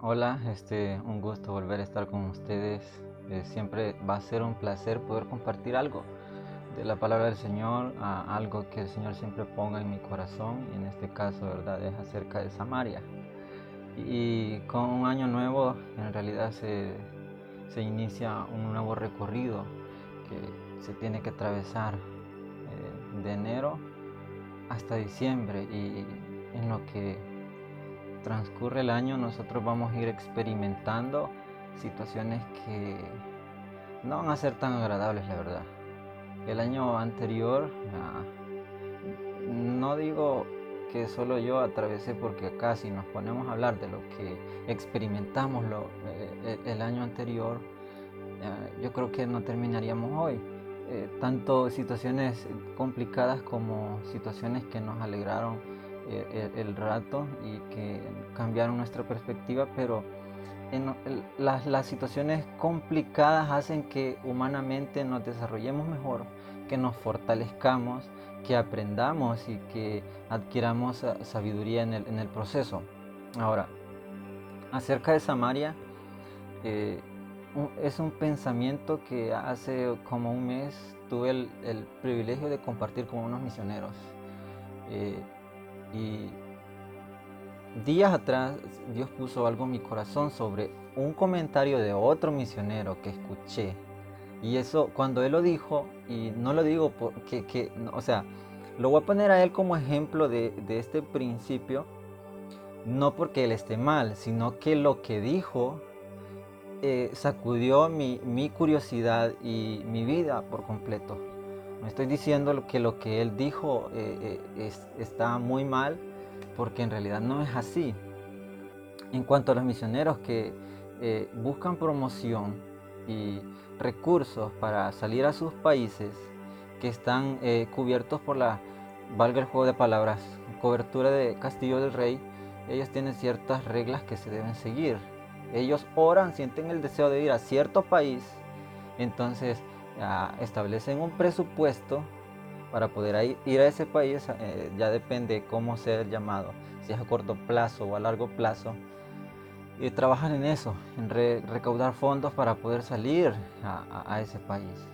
hola, este, un gusto volver a estar con ustedes. Eh, siempre va a ser un placer poder compartir algo de la palabra del Señor, algo que el Señor siempre ponga en mi corazón, y en este caso, ¿verdad?, es acerca de Samaria. Y con un año nuevo, en realidad se, se inicia un nuevo recorrido que se tiene que atravesar eh, de enero hasta diciembre y en lo que transcurre el año nosotros vamos a ir experimentando situaciones que no van a ser tan agradables, la verdad. El año anterior, no digo que solo yo atravesé porque acá si nos ponemos a hablar de lo que experimentamos lo, eh, el año anterior, ah, yo creo que no terminaríamos hoy. Eh, tanto situaciones complicadas como situaciones que nos alegraron eh, el, rato y que cambiaron nuestra perspectiva, pero en, las, las situaciones complicadas hacen que humanamente nos desarrollemos mejor, que nos fortalezcamos, que aprendamos y que adquiramos sabiduría en el, en el proceso. Ahora, acerca de Samaria, eh, es un pensamiento que hace como un mes tuve el, el privilegio de compartir con unos misioneros. Eh, y días atrás Dios puso algo en mi corazón sobre un comentario de otro misionero que escuché. Y eso, cuando él lo dijo, y no lo digo porque, que, o sea, lo voy a poner a él como ejemplo de, este principio, no porque él esté mal, sino que lo que dijo eh, sacudió mi, curiosidad y mi vida por completo. Estoy diciendo que lo que él dijo eh, eh, está muy mal, porque en realidad no es así. En cuanto a los misioneros que buscan promoción y recursos para salir a sus países, que están cubiertos por la, valga el juego de palabras, cobertura de Castillo del Rey, ellos tienen ciertas reglas que se deben seguir ellos oran, sienten el deseo de ir a cierto país, entonces establecen un presupuesto para poder ir a ese país, eh, ya depende cómo sea el llamado, si es a corto plazo o a largo plazo, y trabajan en eso, en recaudar fondos para poder salir a, ese país.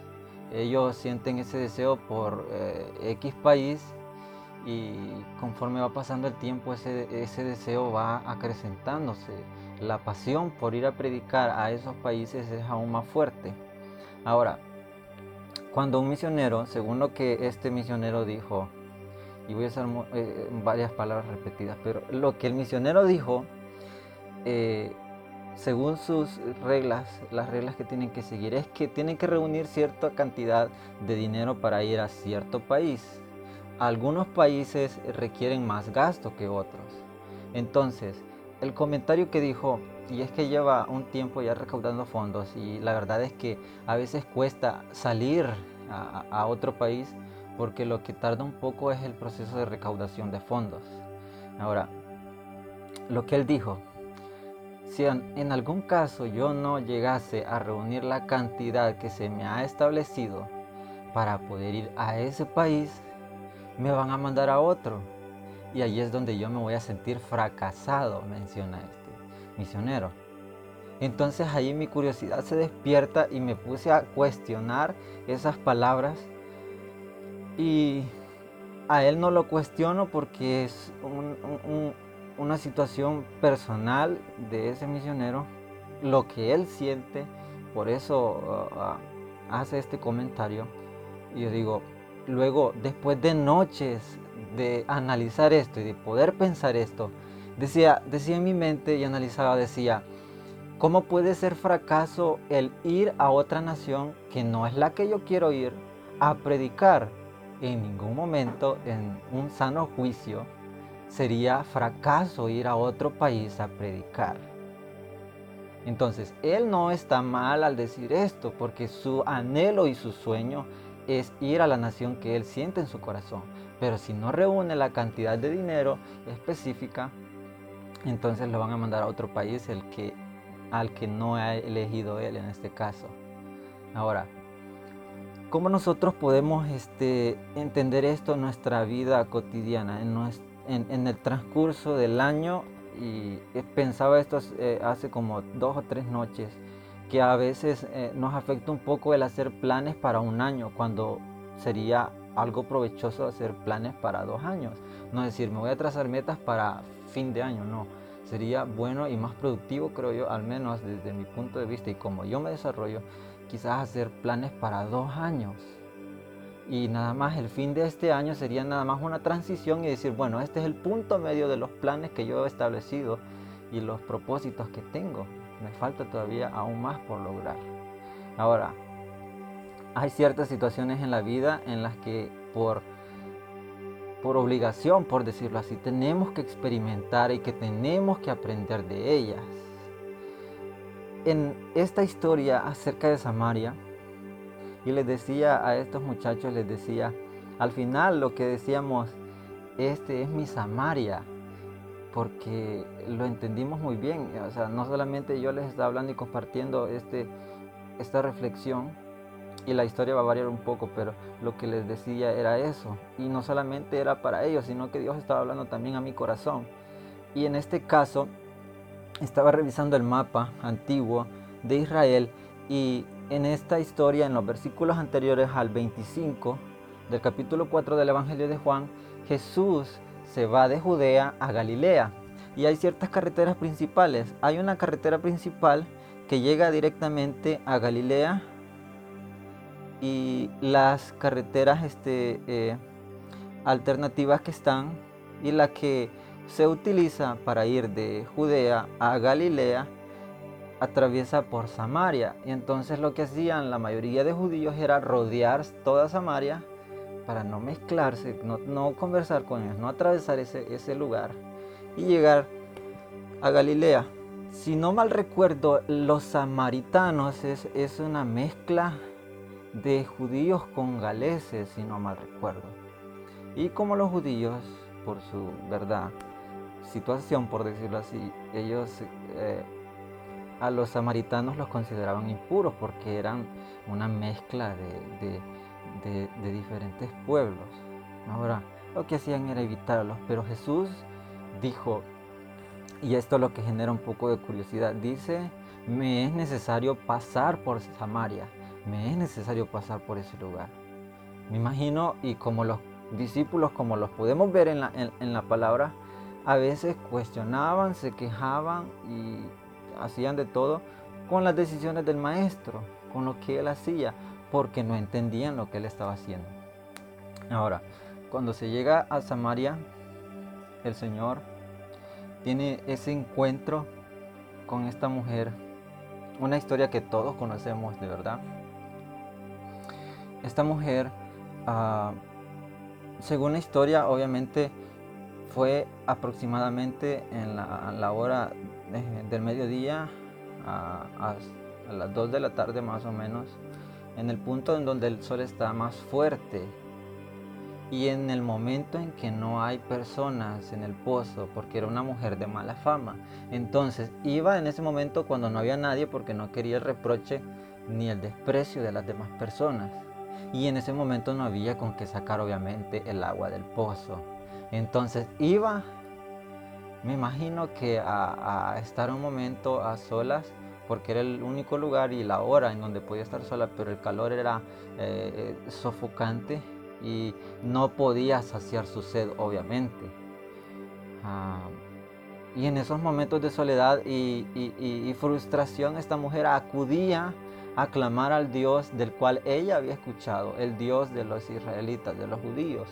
Ellos sienten ese deseo por eh, X país y conforme va pasando el tiempo ese, ese deseo va acrecentándose la pasión por ir a predicar a esos países es aún más fuerte. Ahora, cuando un misionero, según lo que este misionero dijo, y voy a usar eh, varias palabras repetidas, pero lo que el misionero dijo, eh, según sus reglas, las reglas que tienen que seguir, es que tienen que reunir cierta cantidad de dinero para ir a cierto país. Algunos países requieren más gasto que otros. Entonces, el comentario que dijo, y es que lleva un tiempo ya recaudando fondos y la verdad es que a veces cuesta salir a, otro país porque lo que tarda un poco es el proceso de recaudación de fondos. Ahora, lo que él dijo, si en algún caso yo no llegase a reunir la cantidad que se me ha establecido para poder ir a ese país, me van a mandar a otro y ahí es donde yo me voy a sentir fracasado, menciona este misionero. Entonces ahí mi curiosidad se despierta y me puse a cuestionar esas palabras y a él no lo cuestiono porque es una situación personal de ese misionero, lo que él siente, por eso uh, uh, hace este comentario. Y yo digo, luego después de noches de analizar esto y de poder pensar esto, decía, decía en mi mente y analizaba, decía, ¿cómo puede ser fracaso el ir a otra nación que no es la que yo quiero ir a predicar? En ningún momento, en un sano juicio, sería fracaso ir a otro país a predicar. Entonces, él no está mal al decir esto, porque su anhelo y su sueño es ir a la nación que él siente en su corazón. Pero si no reúne la cantidad de dinero específica, entonces lo van a mandar a otro país el que, al que no ha elegido él en este caso. Ahora, ¿cómo nosotros podemos este, entender esto en nuestra vida cotidiana, en, el transcurso del año y pensaba esto hace como dos o tres noches, que a veces nos afecta un poco el hacer planes para un año, cuando sería algo provechoso hacer planes para dos años. No decir, me voy a trazar metas para fin de año, no. Sería bueno y más productivo, creo yo, al menos desde mi punto de vista y como yo me desarrollo, quizás hacer planes para dos años. Y nada más el fin de este año sería nada más una transición y decir, bueno, este es el punto medio de los planes que yo he establecido y los propósitos que tengo. Me falta todavía aún más por lograr. Ahora, hay ciertas situaciones en la vida en las que por, por obligación, por decirlo así, tenemos que experimentar y que tenemos que aprender de ellas. En esta historia acerca de Samaria, y les decía a estos muchachos, les decía, al final lo que decíamos, este es mi Samaria, porque lo entendimos muy bien. O sea, no solamente yo les estaba hablando y compartiendo este, esta reflexión, y la historia va a variar un poco, pero lo que les decía era eso. Y no solamente era para ellos, sino que Dios estaba hablando también a mi corazón. Y en este caso, estaba revisando el mapa antiguo de Israel y en esta historia, en los versículos anteriores al 25 del capítulo 4 del Evangelio de Juan, Jesús se va de Judea a Galilea. Y hay ciertas carreteras principales. Hay una carretera principal que llega directamente a Galilea y las carreteras este, eh, alternativas que están y la que se utiliza para ir de Judea a Galilea atraviesa por Samaria. Y entonces lo que hacían la mayoría de judíos era rodear toda Samaria para no mezclarse, no, conversar con ellos, no atravesar ese, ese lugar y llegar a Galilea. Si no mal recuerdo, los samaritanos es, es una mezcla de judíos con galeses, si no mal recuerdo. Y como los judíos, por su verdad, situación, por decirlo así, ellos eh, a los samaritanos los consideraban impuros porque eran una mezcla de, de diferentes pueblos. Ahora, lo que hacían era evitarlos, pero Jesús dijo, y esto es lo que genera un poco de curiosidad, dice, me es necesario pasar por Samaria me es necesario pasar por ese lugar. Me imagino, y como los discípulos, como los podemos ver en la, en, la palabra, a veces cuestionaban, se quejaban y hacían de todo con las decisiones del maestro, con lo que él hacía, porque no entendían lo que él estaba haciendo. Ahora, cuando se llega a Samaria, el Señor tiene ese encuentro con esta mujer, una historia que todos conocemos de verdad, esta mujer, ah, según la historia, obviamente fue aproximadamente en la, hora del mediodía a, las 2 de la tarde más o menos, en el punto en donde el sol está más fuerte y en el momento en que no hay personas en el pozo, porque era una mujer de mala fama. Entonces iba en ese momento cuando no había nadie porque no quería el reproche ni el desprecio de las demás personas y en ese momento no había con qué sacar obviamente el agua del pozo. Entonces iba, me imagino que a, estar un momento a solas, porque era el único lugar y la hora en donde podía estar sola, pero el calor era eh, sofocante y no podía saciar su sed obviamente. Ah, y en esos momentos de soledad y frustración, esta mujer acudía aclamar al Dios del cual ella había escuchado, el Dios de los israelitas, de los judíos,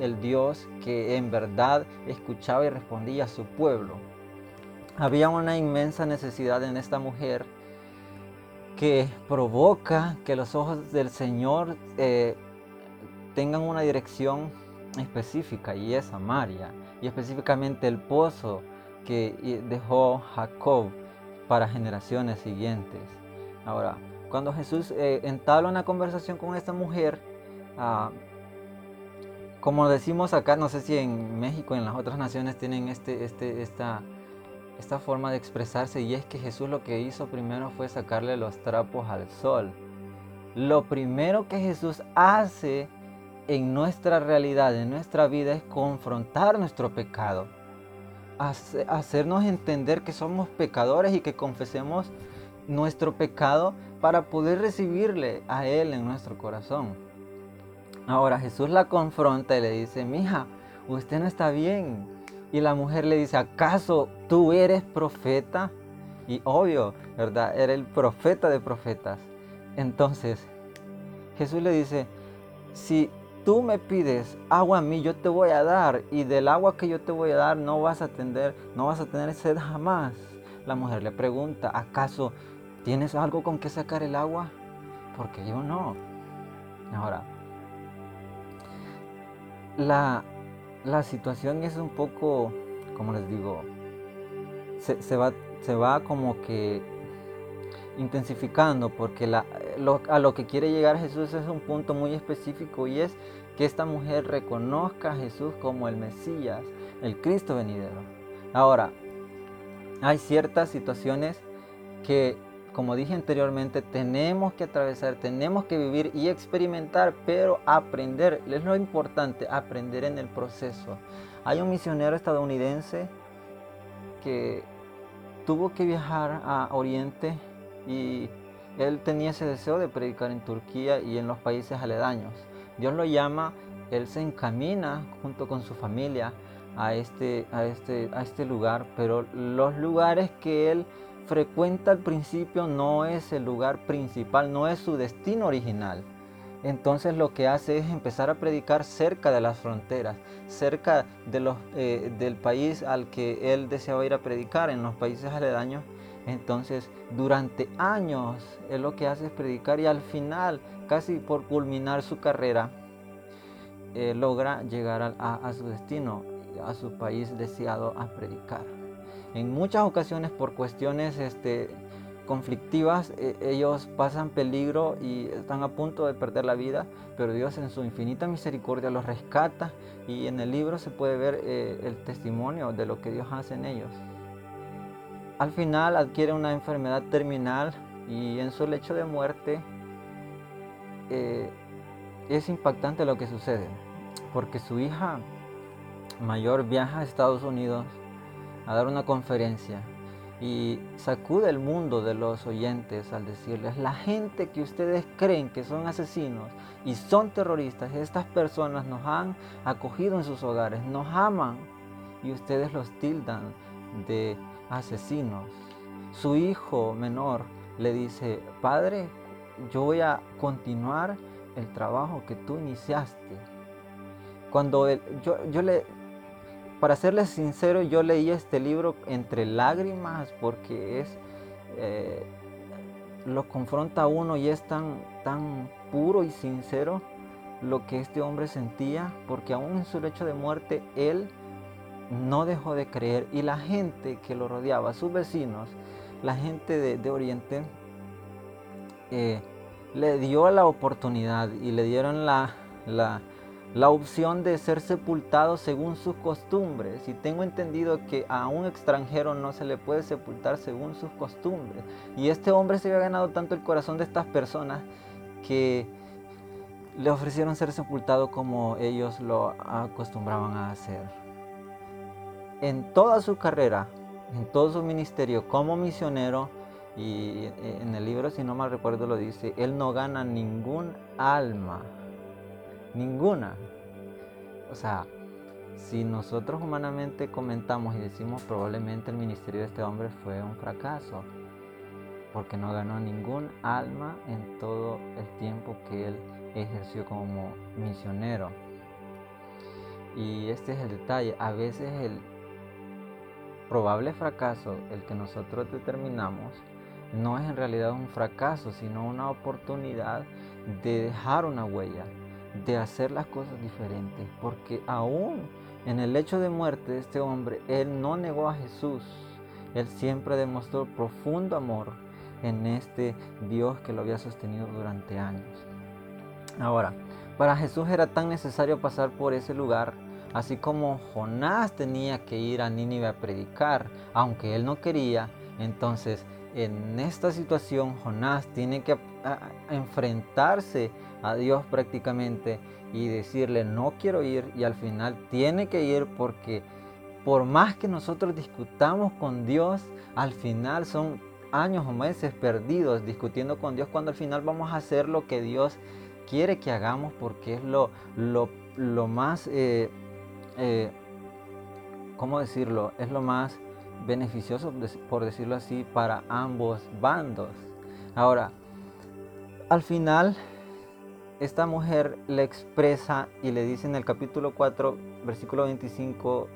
el Dios que en verdad escuchaba y respondía a su pueblo. Había una inmensa necesidad en esta mujer que provoca que los ojos del Señor eh, tengan una dirección específica y es Samaria y específicamente el pozo que dejó Jacob para generaciones siguientes. Ahora, cuando Jesús eh, entabla una conversación con esta mujer, ah, como decimos acá, no sé si en México en las otras naciones tienen este, este, esta, esta forma de expresarse y es que Jesús lo que hizo primero fue sacarle los trapos al sol. Lo primero que Jesús hace en nuestra realidad, en nuestra vida, es confrontar nuestro pecado. hacernos entender que somos pecadores y que confesemos nuestro pecado para poder recibirle a Él en nuestro corazón. Ahora Jesús la confronta y le dice, mija, usted no está bien. Y la mujer le dice, ¿acaso tú eres profeta? Y obvio, ¿verdad? Era el profeta de profetas. Entonces, Jesús le dice, si tú me pides agua a mí, yo te voy a dar. Y del agua que yo te voy a dar no vas a tener, no vas a tener sed jamás. La mujer le pregunta, ¿acaso tienes algo con que sacar el agua? Porque yo no. Ahora, la, la situación es un poco, como les digo, se, va, se va como que intensificando porque a lo que quiere llegar Jesús es un punto muy específico y es que esta mujer reconozca a Jesús como el Mesías, el Cristo venidero. Ahora, hay ciertas situaciones que, como dije anteriormente, tenemos que atravesar, tenemos que vivir y experimentar, pero aprender, es lo importante, aprender en el proceso. Hay un misionero estadounidense que tuvo que viajar a Oriente y él tenía ese deseo de predicar en Turquía y en los países aledaños. Dios lo llama, él se encamina junto con su familia a este, a este, a este lugar, pero los lugares que él frecuenta al principio no es el lugar principal, no es su destino original. Entonces lo que hace es empezar a predicar cerca de las fronteras, cerca eh, del país al que él deseaba ir a predicar, en los países aledaños. Entonces durante años él lo que hace es predicar y al final, casi por culminar su carrera, eh, logra llegar a, su destino, a su país deseado a predicar. En muchas ocasiones por cuestiones este, conflictivas, e, ellos pasan peligro y están a punto de perder la vida, pero Dios en su infinita misericordia los rescata y en el libro se puede ver eh, el testimonio de lo que Dios hace en ellos. Al final adquiere una enfermedad terminal y en su lecho de muerte eh, es impactante lo que sucede, porque su hija mayor viaja a Estados Unidos a dar una conferencia y sacude el mundo de los oyentes al decirles, la gente que ustedes creen que son asesinos y son terroristas, estas personas nos han acogido en sus hogares, nos aman y ustedes los tildan de asesinos. Su hijo menor le dice, Padre, yo voy a continuar el trabajo que tú iniciaste. Cuando yo, yo le, para serles sincero, yo leí este libro entre lágrimas porque es, eh, lo confronta uno y es tan, tan puro y sincero lo que este hombre sentía, porque aún en su lecho de muerte, él no dejó de creer. Y la gente que lo rodeaba, sus vecinos, la gente de, Oriente, eh, le dio la oportunidad y le dieron la, la la opción de ser sepultado según sus costumbres. Y tengo entendido que a un extranjero no se le puede sepultar según sus costumbres. Y este hombre se había ganado tanto el corazón de estas personas que le ofrecieron ser sepultado como ellos lo acostumbraban a hacer. En toda su carrera, en todo su ministerio como misionero, y en el libro, si no mal recuerdo, lo dice, él no gana ningún alma Ninguna. O sea, si nosotros humanamente comentamos y decimos probablemente el ministerio de este hombre fue un fracaso, porque no ganó ningún alma en todo el tiempo que él ejerció como misionero. Y este es el detalle, a veces el probable fracaso, el que nosotros determinamos, no es en realidad un fracaso, sino una oportunidad de dejar una huella, de hacer las cosas diferentes, porque aún en el hecho de muerte de este hombre, él no negó a Jesús, él siempre demostró profundo amor en este Dios que lo había sostenido durante años. Ahora, para Jesús era tan necesario pasar por ese lugar, así como Jonás tenía que ir a Nínive a predicar, aunque él no quería, entonces en esta situación Jonás tiene que enfrentarse a Dios prácticamente y decirle no quiero ir y al final tiene que ir porque por más que nosotros discutamos con Dios, al final son años o meses perdidos discutiendo con Dios cuando al final vamos a hacer lo que Dios quiere que hagamos porque es lo, lo, más, eh, eh, ¿cómo decirlo? Es lo más beneficioso, por decirlo así, para ambos bandos. Ahora, al final, esta mujer le expresa y le dice en el capítulo 4, versículo 25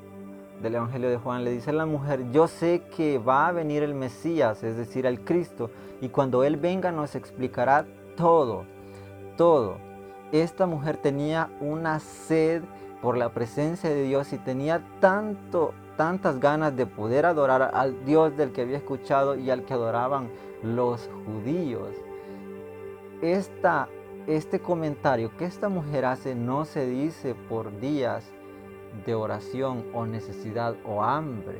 del Evangelio de Juan, le dice a la mujer, yo sé que va a venir el Mesías, es decir, el Cristo, y cuando Él venga nos explicará todo, todo. Esta mujer tenía una sed por la presencia de Dios y tenía tanto, tantas ganas de poder adorar al Dios del que había escuchado y al que adoraban los judíos. Esta, este comentario que esta mujer hace no se dice por días de oración o necesidad o hambre.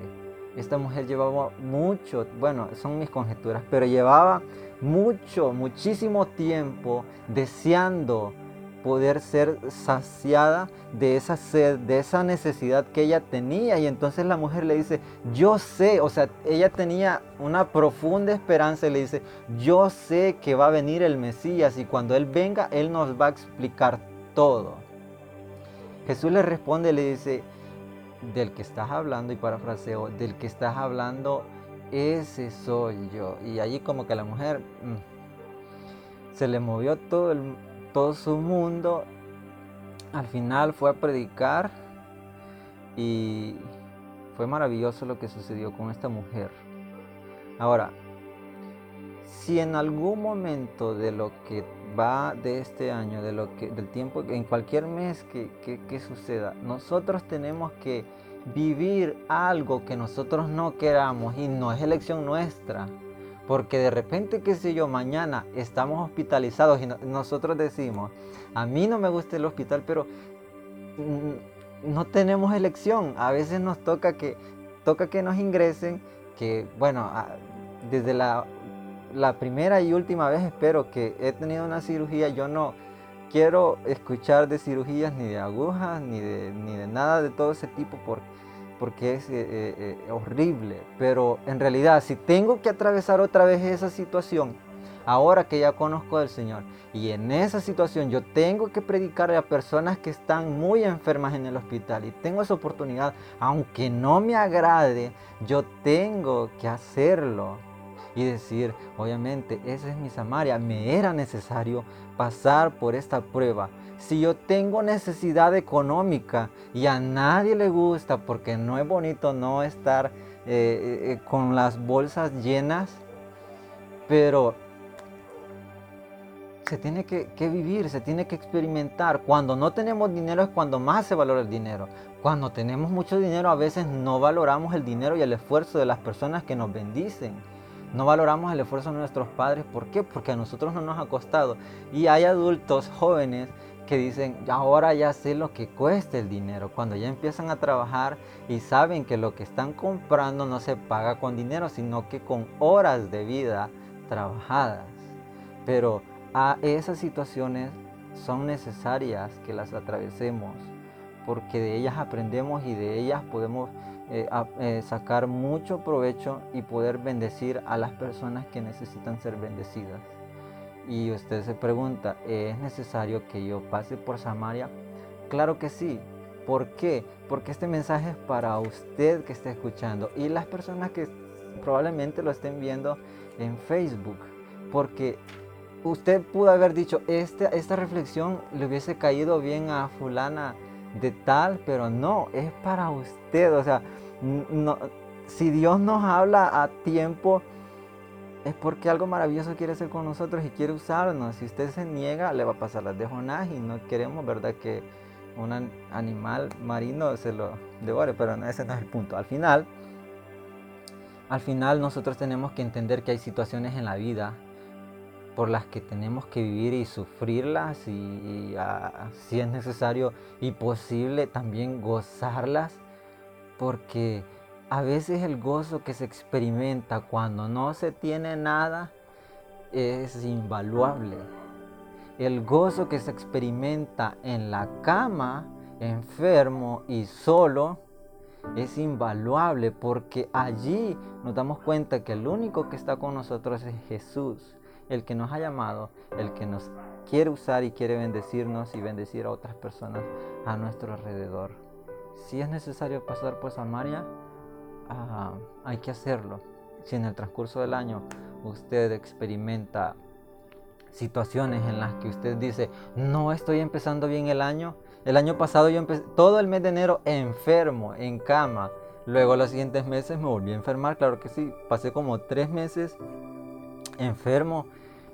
Esta mujer llevaba mucho, bueno, son mis conjeturas, pero llevaba mucho, muchísimo tiempo deseando poder ser saciada de esa sed, de esa necesidad que ella tenía. Y entonces la mujer le dice, yo sé, o sea, ella tenía una profunda esperanza y le dice, yo sé que va a venir el Mesías y cuando Él venga, Él nos va a explicar todo. Jesús le responde, le dice, del que estás hablando, y parafraseo, del que estás hablando, ese soy yo. Y allí como que la mujer mm, se le movió todo el, todo su mundo, al final fue a predicar y fue maravilloso lo que sucedió con esta mujer. Ahora, si en algún momento de lo que va de este año, de lo que, del tiempo, en cualquier mes que, que suceda, nosotros tenemos que vivir algo que nosotros no queramos y no es elección nuestra porque de repente, qué sé yo, mañana estamos hospitalizados y nosotros decimos, a mí no me gusta el hospital, pero no tenemos elección. A veces nos toca que, toca que nos ingresen, que bueno, desde la, la primera y última vez espero que he tenido una cirugía, yo no quiero escuchar de cirugías ni de agujas, ni de, ni de nada de todo ese tipo, porque porque es eh, eh, eh, horrible. Pero en realidad, si tengo que atravesar otra vez esa situación, ahora que ya conozco al Señor, y en esa situación yo tengo que predicarle a personas que están muy enfermas en el hospital y tengo esa oportunidad, aunque no me agrade, yo tengo que hacerlo y decir, obviamente, esa es mi Samaria, me era necesario pasar por esta prueba si yo tengo necesidad económica y a nadie le gusta porque no es bonito no estar eh, eh, eh, con las bolsas llenas, pero se tiene que, que, vivir, se tiene que experimentar. Cuando no tenemos dinero es cuando más se valora el dinero. Cuando tenemos mucho dinero a veces no valoramos el dinero y el esfuerzo de las personas que nos bendicen. No valoramos el esfuerzo de nuestros padres. ¿Por qué? Porque a nosotros no nos ha costado. Y hay adultos jóvenes que dicen, ahora ya sé lo que cuesta el dinero. Cuando ya empiezan a trabajar y saben que lo que están comprando no se paga con dinero, sino que con horas de vida trabajadas. Pero a esas situaciones son necesarias que las atravesemos, porque de ellas aprendemos y de ellas podemos eh, eh, sacar mucho provecho y poder bendecir a las personas que necesitan ser bendecidas. Y usted se pregunta, ¿es necesario que yo pase por Samaria? Claro que sí. ¿Por qué? Porque este mensaje es para usted que está escuchando y las personas que probablemente lo estén viendo en Facebook. Porque usted pudo haber dicho, este, esta reflexión le hubiese caído bien a fulana de tal, pero no, es para usted. O sea, no, si Dios nos habla a tiempo, es porque algo maravilloso quiere hacer con nosotros y quiere usarnos. Si usted se niega, le va a pasar las de Jonás y no queremos, ¿verdad?, que un animal marino se lo devore, pero ese no es el punto. Al final, al final nosotros tenemos que entender que hay situaciones en la vida por las que tenemos que vivir y sufrirlas y, ah, si es necesario y posible también gozarlas porque a veces el gozo que se experimenta cuando no se tiene nada es invaluable. El gozo que se experimenta en la cama, enfermo y solo, es invaluable porque allí nos damos cuenta que el único que está con nosotros es Jesús, el que nos ha llamado, el que nos quiere usar y quiere bendecirnos y bendecir a otras personas a nuestro alrededor. Si es necesario pasar por Samaria, ah, hay que hacerlo. Si en el transcurso del año usted experimenta situaciones en las que usted dice, no estoy empezando bien el año. El año pasado yo empecé todo el mes de enero enfermo, en cama. Luego los siguientes meses me volví a enfermar, claro que sí. Pasé como tres meses enfermo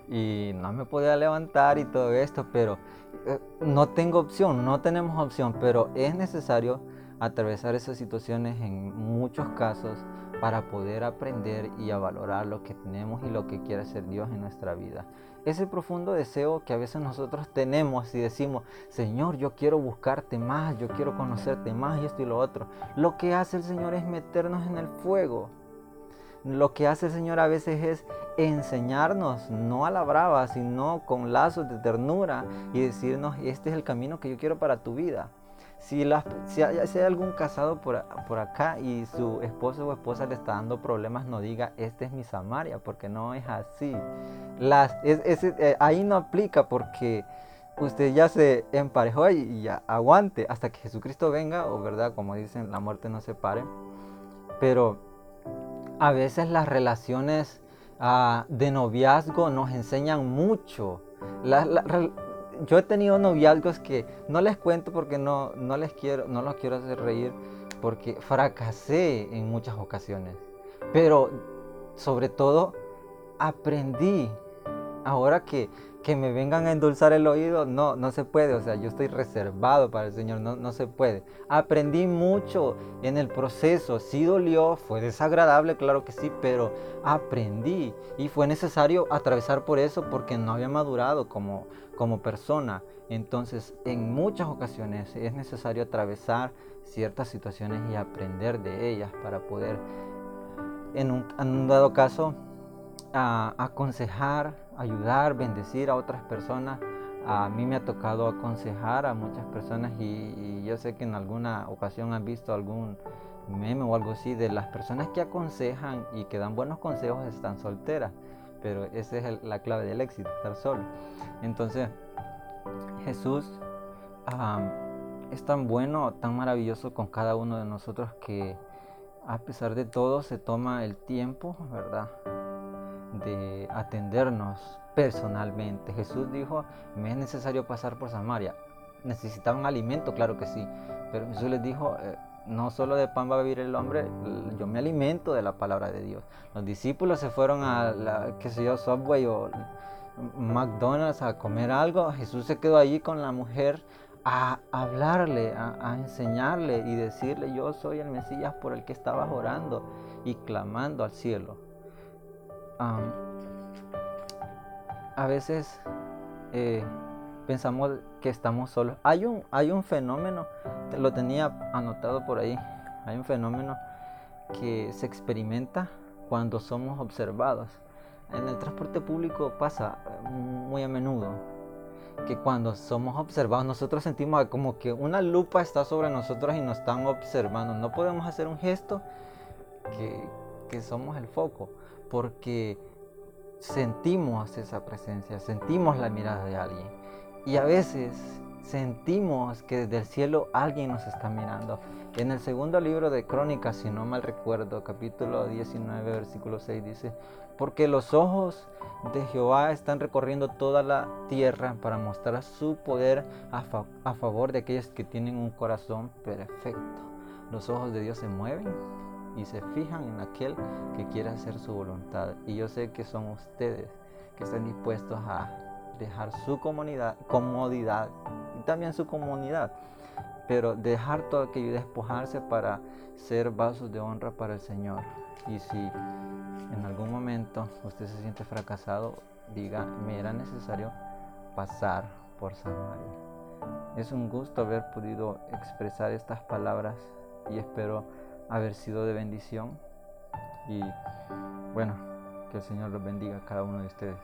y no me podía levantar y todo esto, pero eh, no tengo opción, no tenemos opción, pero es necesario atravesar esas situaciones en muchos casos para poder aprender y a valorar lo que tenemos y lo que quiere hacer Dios en nuestra vida. Ese profundo deseo que a veces nosotros tenemos y decimos, Señor, yo quiero buscarte más, yo quiero conocerte más y esto y lo otro. Lo que hace el Señor es meternos en el fuego. Lo que hace el Señor a veces es enseñarnos, no a la brava, sino con lazos de ternura y decirnos, este es el camino que yo quiero para tu vida. Si, hay, algún casado por, acá y su esposo o esposa le está dando problemas, no diga, este es mi Samaria, porque no es así. Las, eh, ahí no aplica porque usted ya se emparejó y, ya aguante hasta que Jesucristo venga, o verdad, como dicen, la muerte no se pare. Pero a veces las relaciones ah, de noviazgo nos enseñan mucho. Yo he tenido noviazgos que no les cuento porque no, no les quiero, no los quiero hacer reír, porque fracasé en muchas ocasiones. Pero sobre todo aprendí. Ahora que que me vengan a endulzar el oído, no, no se puede, o sea, yo estoy reservado para el Señor, no, no se puede. Aprendí mucho en el proceso, sí dolió, fue desagradable, claro que sí, pero aprendí y fue necesario atravesar por eso porque no había madurado como, como persona. Entonces, en muchas ocasiones es necesario atravesar ciertas situaciones y aprender de ellas para poder, en un, en un dado caso, a aconsejar, ayudar, bendecir a otras personas. A mí me ha tocado aconsejar a muchas personas y, yo sé que en alguna ocasión han visto algún meme o algo así de las personas que aconsejan y que dan buenos consejos están solteras. Pero esa es la clave del éxito, estar solo. Entonces, Jesús es tan bueno, tan maravilloso con cada uno de nosotros que a pesar de todo se toma el tiempo, ¿verdad? De atendernos personalmente. Jesús dijo, me es necesario pasar por Samaria. ¿Necesitaban alimento? Claro que sí. Pero Jesús les dijo, eh, no solo de pan va a vivir el hombre, yo me alimento de la palabra de Dios. Los discípulos se fueron a, la, qué sé yo, Subway o McDonald's a comer algo. Jesús se quedó allí con la mujer a hablarle, a, enseñarle y decirle, yo soy el Mesías por el que estabas orando y clamando al cielo a veces eh, pensamos que estamos solos. Hay un, hay un fenómeno, lo tenía anotado por ahí, hay un fenómeno que se experimenta cuando somos observados. En el transporte público pasa eh, muy a menudo que cuando somos observados nosotros sentimos como que una lupa está sobre nosotros y nos están observando. No podemos hacer un gesto que, que somos el foco porque sentimos esa presencia, sentimos la mirada de alguien. Y a veces sentimos que desde el cielo alguien nos está mirando. En el segundo libro de Crónicas, si no mal recuerdo, capítulo 19, versículo 6 dice, porque los ojos de Jehová están recorriendo toda la tierra para mostrar su poder a, a favor de aquellos que tienen un corazón perfecto. Los ojos de Dios se mueven y se fijan en aquel que quiere hacer su voluntad. Y yo sé que son ustedes que están dispuestos a dejar su comodidad y también su comunidad, pero dejar todo aquello y despojarse para ser vasos de honra para el Señor. Y si en algún momento usted se siente fracasado, diga, me era necesario pasar por Samaria. Es un gusto haber podido expresar estas palabras y espero haber sido de bendición. Y bueno, que el Señor los bendiga a cada uno de ustedes.